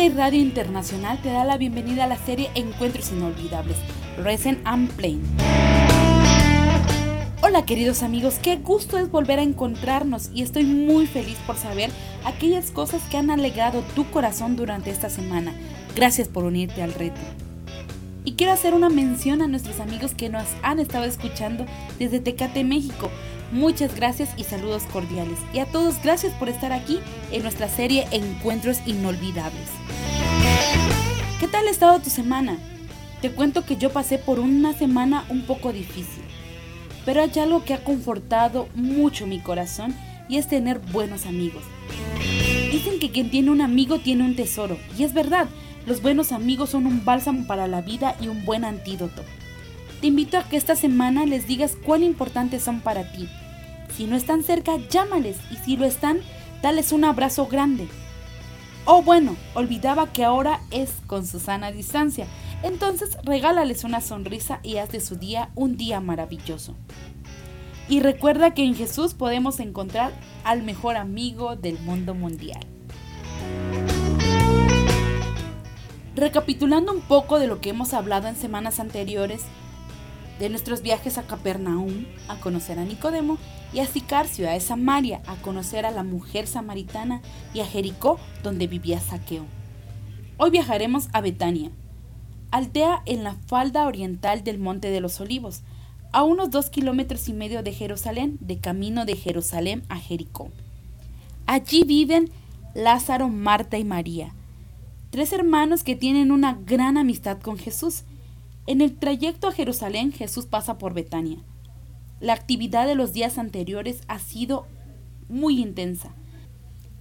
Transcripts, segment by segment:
Sunday Radio Internacional te da la bienvenida a la serie Encuentros Inolvidables, Recent and Plain. Hola queridos amigos, qué gusto es volver a encontrarnos y estoy muy feliz por saber aquellas cosas que han alegrado tu corazón durante esta semana. Gracias por unirte al reto. Y quiero hacer una mención a nuestros amigos que nos han estado escuchando desde Tecate, México. Muchas gracias y saludos cordiales. Y a todos gracias por estar aquí en nuestra serie Encuentros Inolvidables. ¿Qué tal ha estado tu semana? Te cuento que yo pasé por una semana un poco difícil. Pero hay algo que ha confortado mucho mi corazón y es tener buenos amigos. Dicen que quien tiene un amigo tiene un tesoro. Y es verdad, los buenos amigos son un bálsamo para la vida y un buen antídoto. Te invito a que esta semana les digas cuán importantes son para ti. Si no están cerca, llámales y si lo están, dales un abrazo grande. Oh bueno, olvidaba que ahora es con Susana distancia, entonces regálales una sonrisa y haz de su día un día maravilloso. Y recuerda que en Jesús podemos encontrar al mejor amigo del mundo mundial. Recapitulando un poco de lo que hemos hablado en semanas anteriores, de nuestros viajes a Capernaum a conocer a Nicodemo y a Sicar, ciudad de Samaria, a conocer a la mujer samaritana y a Jericó, donde vivía Saqueo. Hoy viajaremos a Betania, aldea en la falda oriental del Monte de los Olivos, a unos dos kilómetros y medio de Jerusalén, de camino de Jerusalén a Jericó. Allí viven Lázaro, Marta y María, tres hermanos que tienen una gran amistad con Jesús. En el trayecto a Jerusalén Jesús pasa por Betania. La actividad de los días anteriores ha sido muy intensa.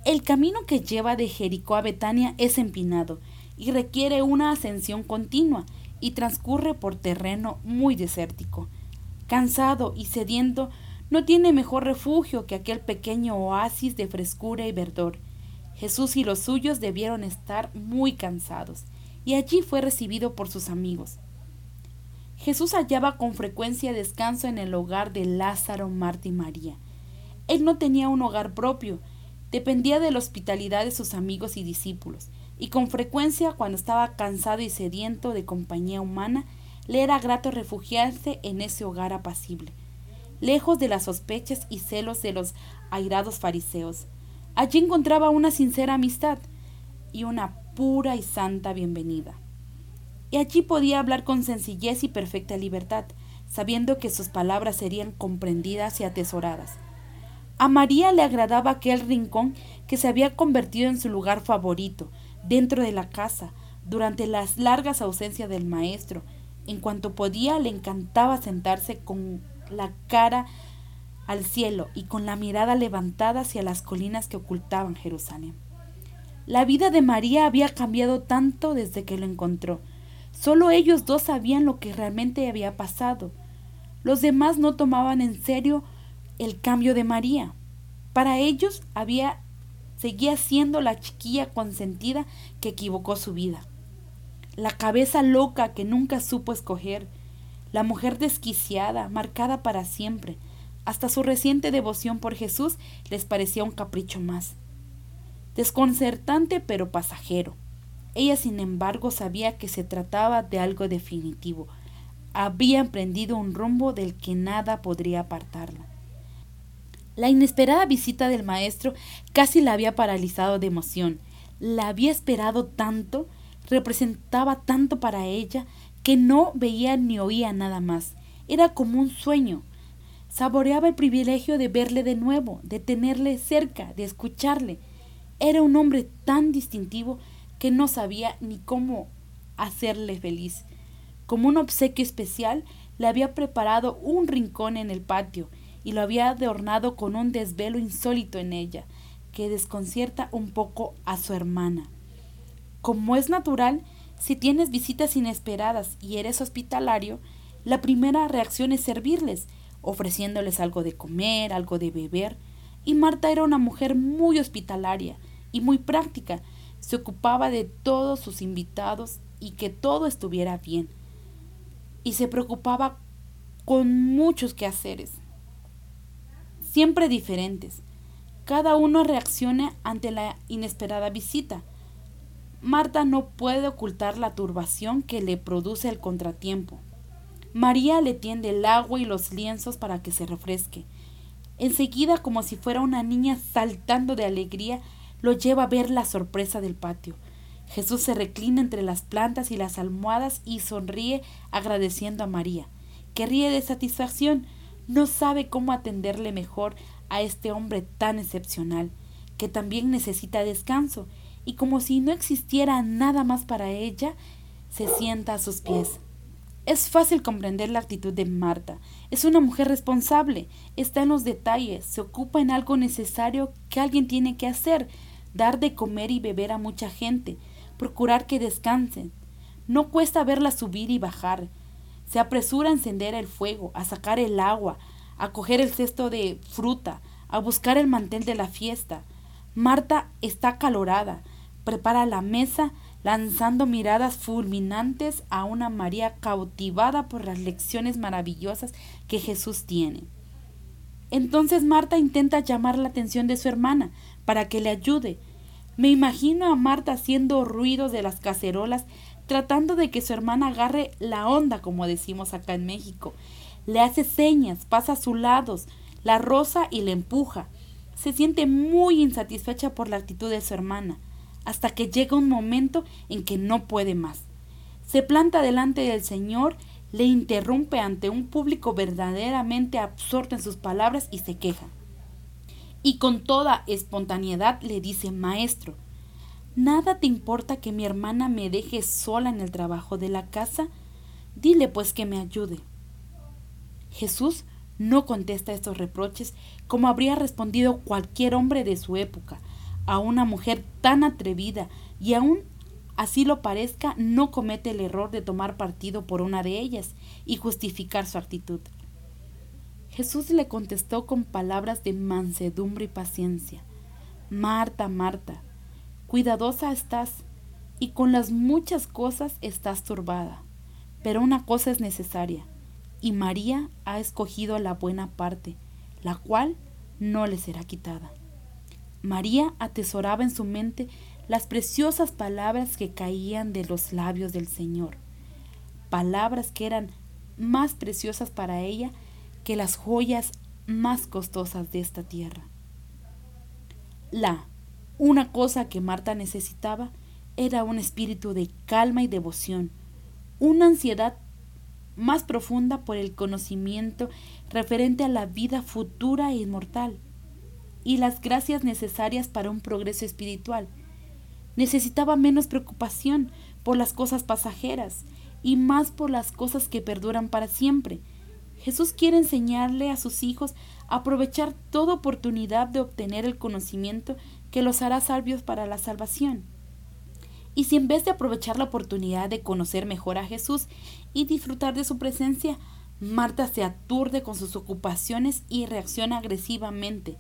El camino que lleva de Jericó a Betania es empinado y requiere una ascensión continua y transcurre por terreno muy desértico. Cansado y sediento, no tiene mejor refugio que aquel pequeño oasis de frescura y verdor. Jesús y los suyos debieron estar muy cansados, y allí fue recibido por sus amigos. Jesús hallaba con frecuencia descanso en el hogar de Lázaro, Marta y María. Él no tenía un hogar propio, dependía de la hospitalidad de sus amigos y discípulos, y con frecuencia cuando estaba cansado y sediento de compañía humana, le era grato refugiarse en ese hogar apacible, lejos de las sospechas y celos de los airados fariseos. Allí encontraba una sincera amistad y una pura y santa bienvenida y allí podía hablar con sencillez y perfecta libertad, sabiendo que sus palabras serían comprendidas y atesoradas. A María le agradaba aquel rincón que se había convertido en su lugar favorito, dentro de la casa, durante las largas ausencias del maestro. En cuanto podía, le encantaba sentarse con la cara al cielo y con la mirada levantada hacia las colinas que ocultaban Jerusalén. La vida de María había cambiado tanto desde que lo encontró. Solo ellos dos sabían lo que realmente había pasado. Los demás no tomaban en serio el cambio de María. Para ellos había seguía siendo la chiquilla consentida que equivocó su vida. La cabeza loca que nunca supo escoger, la mujer desquiciada, marcada para siempre. Hasta su reciente devoción por Jesús les parecía un capricho más. Desconcertante pero pasajero. Ella, sin embargo, sabía que se trataba de algo definitivo. Había emprendido un rumbo del que nada podría apartarla. La inesperada visita del maestro casi la había paralizado de emoción. La había esperado tanto, representaba tanto para ella, que no veía ni oía nada más. Era como un sueño. Saboreaba el privilegio de verle de nuevo, de tenerle cerca, de escucharle. Era un hombre tan distintivo que no sabía ni cómo hacerle feliz. Como un obsequio especial, le había preparado un rincón en el patio y lo había adornado con un desvelo insólito en ella, que desconcierta un poco a su hermana. Como es natural, si tienes visitas inesperadas y eres hospitalario, la primera reacción es servirles, ofreciéndoles algo de comer, algo de beber, y Marta era una mujer muy hospitalaria y muy práctica, se ocupaba de todos sus invitados y que todo estuviera bien. Y se preocupaba con muchos quehaceres, siempre diferentes. Cada uno reacciona ante la inesperada visita. Marta no puede ocultar la turbación que le produce el contratiempo. María le tiende el agua y los lienzos para que se refresque. Enseguida, como si fuera una niña saltando de alegría, lo lleva a ver la sorpresa del patio. Jesús se reclina entre las plantas y las almohadas y sonríe agradeciendo a María, que ríe de satisfacción. No sabe cómo atenderle mejor a este hombre tan excepcional, que también necesita descanso, y como si no existiera nada más para ella, se sienta a sus pies. Es fácil comprender la actitud de Marta. Es una mujer responsable, está en los detalles, se ocupa en algo necesario que alguien tiene que hacer, dar de comer y beber a mucha gente, procurar que descansen. No cuesta verla subir y bajar. Se apresura a encender el fuego, a sacar el agua, a coger el cesto de fruta, a buscar el mantel de la fiesta. Marta está calorada, prepara la mesa, lanzando miradas fulminantes a una María cautivada por las lecciones maravillosas que Jesús tiene. Entonces Marta intenta llamar la atención de su hermana para que le ayude, me imagino a Marta haciendo ruidos de las cacerolas, tratando de que su hermana agarre la onda, como decimos acá en México. Le hace señas, pasa a su lado, la roza y le empuja. Se siente muy insatisfecha por la actitud de su hermana, hasta que llega un momento en que no puede más. Se planta delante del Señor, le interrumpe ante un público verdaderamente absorto en sus palabras y se queja y con toda espontaneidad le dice, Maestro, ¿nada te importa que mi hermana me deje sola en el trabajo de la casa? Dile pues que me ayude. Jesús no contesta estos reproches como habría respondido cualquier hombre de su época a una mujer tan atrevida y aún así lo parezca, no comete el error de tomar partido por una de ellas y justificar su actitud. Jesús le contestó con palabras de mansedumbre y paciencia. Marta, Marta, cuidadosa estás y con las muchas cosas estás turbada, pero una cosa es necesaria, y María ha escogido la buena parte, la cual no le será quitada. María atesoraba en su mente las preciosas palabras que caían de los labios del Señor, palabras que eran más preciosas para ella que las joyas más costosas de esta tierra. La, una cosa que Marta necesitaba era un espíritu de calma y devoción, una ansiedad más profunda por el conocimiento referente a la vida futura e inmortal y las gracias necesarias para un progreso espiritual. Necesitaba menos preocupación por las cosas pasajeras y más por las cosas que perduran para siempre, Jesús quiere enseñarle a sus hijos a aprovechar toda oportunidad de obtener el conocimiento que los hará sabios para la salvación. Y si en vez de aprovechar la oportunidad de conocer mejor a Jesús y disfrutar de su presencia, Marta se aturde con sus ocupaciones y reacciona agresivamente,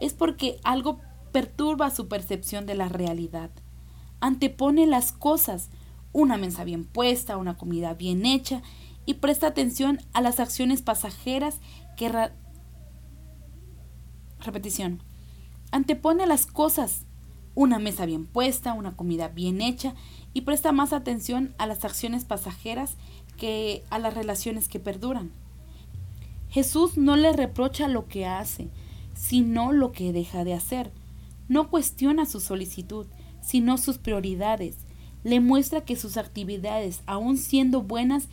es porque algo perturba su percepción de la realidad. Antepone las cosas, una mesa bien puesta, una comida bien hecha, y presta atención a las acciones pasajeras que... Repetición. Antepone las cosas, una mesa bien puesta, una comida bien hecha, y presta más atención a las acciones pasajeras que a las relaciones que perduran. Jesús no le reprocha lo que hace, sino lo que deja de hacer. No cuestiona su solicitud, sino sus prioridades. Le muestra que sus actividades, aun siendo buenas,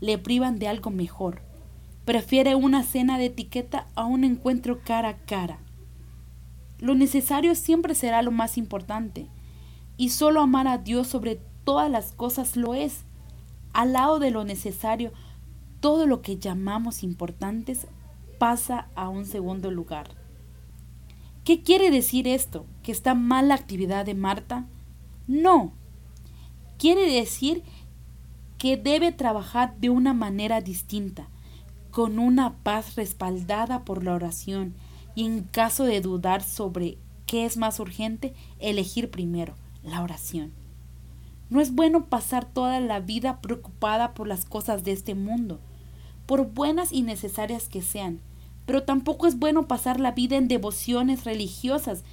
le privan de algo mejor. Prefiere una cena de etiqueta a un encuentro cara a cara. Lo necesario siempre será lo más importante, y solo amar a Dios sobre todas las cosas lo es. Al lado de lo necesario, todo lo que llamamos importantes pasa a un segundo lugar. ¿Qué quiere decir esto? ¿Que está mal la actividad de Marta? No. Quiere decir que debe trabajar de una manera distinta, con una paz respaldada por la oración y en caso de dudar sobre qué es más urgente, elegir primero la oración. No es bueno pasar toda la vida preocupada por las cosas de este mundo, por buenas y necesarias que sean, pero tampoco es bueno pasar la vida en devociones religiosas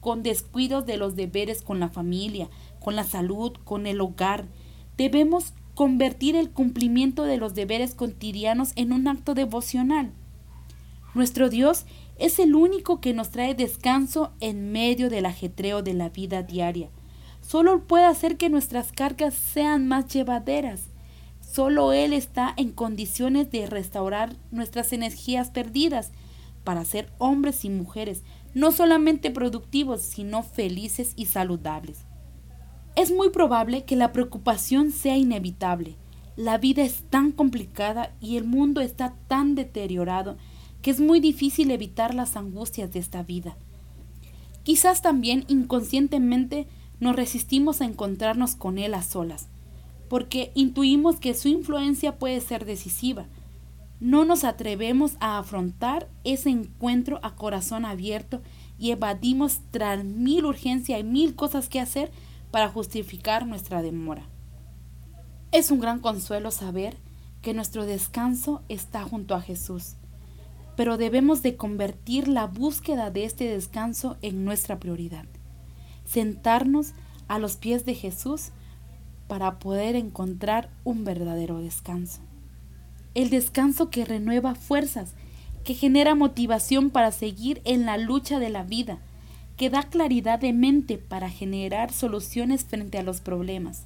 con descuidos de los deberes con la familia, con la salud, con el hogar. Debemos convertir el cumplimiento de los deberes cotidianos en un acto devocional. Nuestro Dios es el único que nos trae descanso en medio del ajetreo de la vida diaria. Solo puede hacer que nuestras cargas sean más llevaderas. Solo Él está en condiciones de restaurar nuestras energías perdidas para ser hombres y mujeres no solamente productivos, sino felices y saludables. Es muy probable que la preocupación sea inevitable. La vida es tan complicada y el mundo está tan deteriorado que es muy difícil evitar las angustias de esta vida. Quizás también inconscientemente nos resistimos a encontrarnos con Él a solas, porque intuimos que su influencia puede ser decisiva. No nos atrevemos a afrontar ese encuentro a corazón abierto y evadimos tras mil urgencias y mil cosas que hacer para justificar nuestra demora. Es un gran consuelo saber que nuestro descanso está junto a Jesús pero debemos de convertir la búsqueda de este descanso en nuestra prioridad. Sentarnos a los pies de Jesús para poder encontrar un verdadero descanso. El descanso que renueva fuerzas, que genera motivación para seguir en la lucha de la vida, que da claridad de mente para generar soluciones frente a los problemas.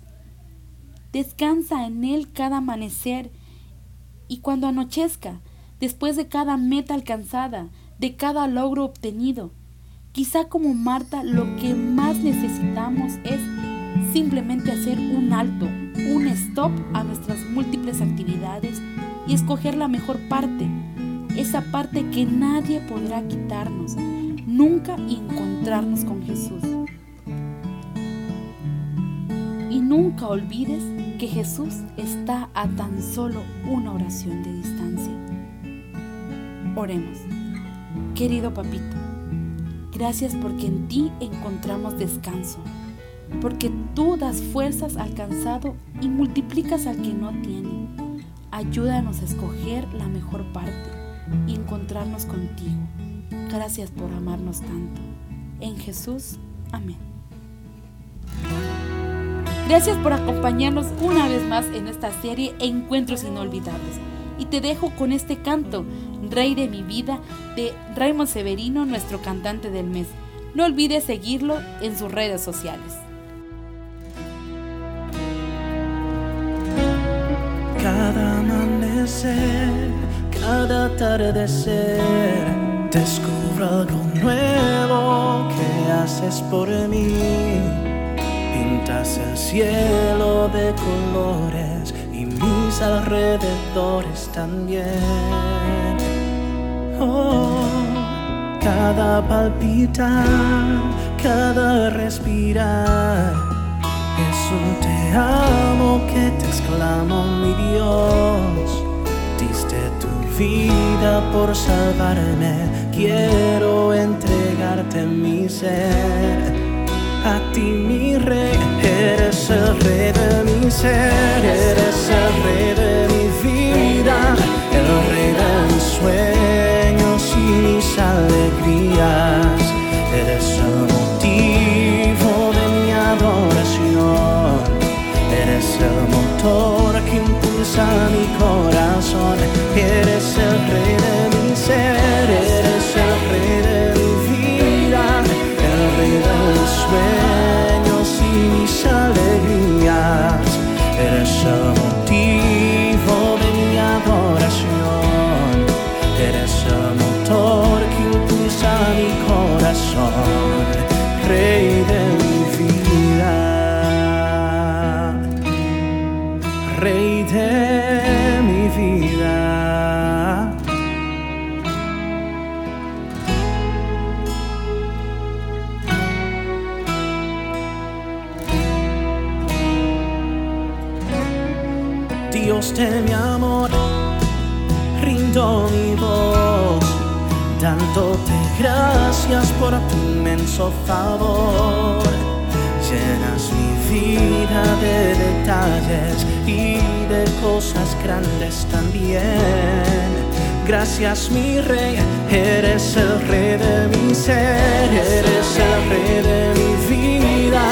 Descansa en Él cada amanecer y cuando anochezca, después de cada meta alcanzada, de cada logro obtenido. Quizá como Marta lo que más necesitamos es simplemente hacer un alto, un stop a nuestras múltiples actividades y escoger la mejor parte, esa parte que nadie podrá quitarnos, nunca encontrarnos con Jesús. Y nunca olvides que Jesús está a tan solo una oración de distancia. Oremos. Querido papito, gracias porque en ti encontramos descanso, porque tú das fuerzas al cansado y multiplicas al que no tiene. Ayúdanos a escoger la mejor parte y encontrarnos contigo. Gracias por amarnos tanto. En Jesús, amén. Gracias por acompañarnos una vez más en esta serie Encuentros Inolvidables. Y te dejo con este canto Rey de mi vida, de Raymond Severino, nuestro cantante del mes. No olvides seguirlo en sus redes sociales. Cada atardecer, descubro algo nuevo que haces por mí. Pintas el cielo de colores y mis alrededores también. Oh, cada palpitar, cada respirar, es un te amo que te exclamo, mi Dios. Diste tu vida por salvarme, quiero entregarte mi ser. A ti mi rey, eres el rey de mi ser, eres el rey de mi vida, el rey de mis sueños mis alegrías. Eres el motivo de mi adoración. Eres el motor que impulsa mi corazón. de detalles y de cosas grandes también. Gracias mi rey, eres el rey de mi ser, eres el rey de mi vida,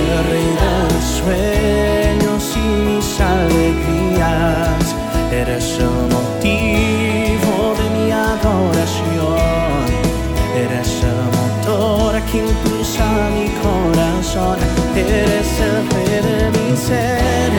el rey de los sueños y mis alegrías, eres el motivo de mi adoración que impulsa mi corazón. Eres el rey de mi ser,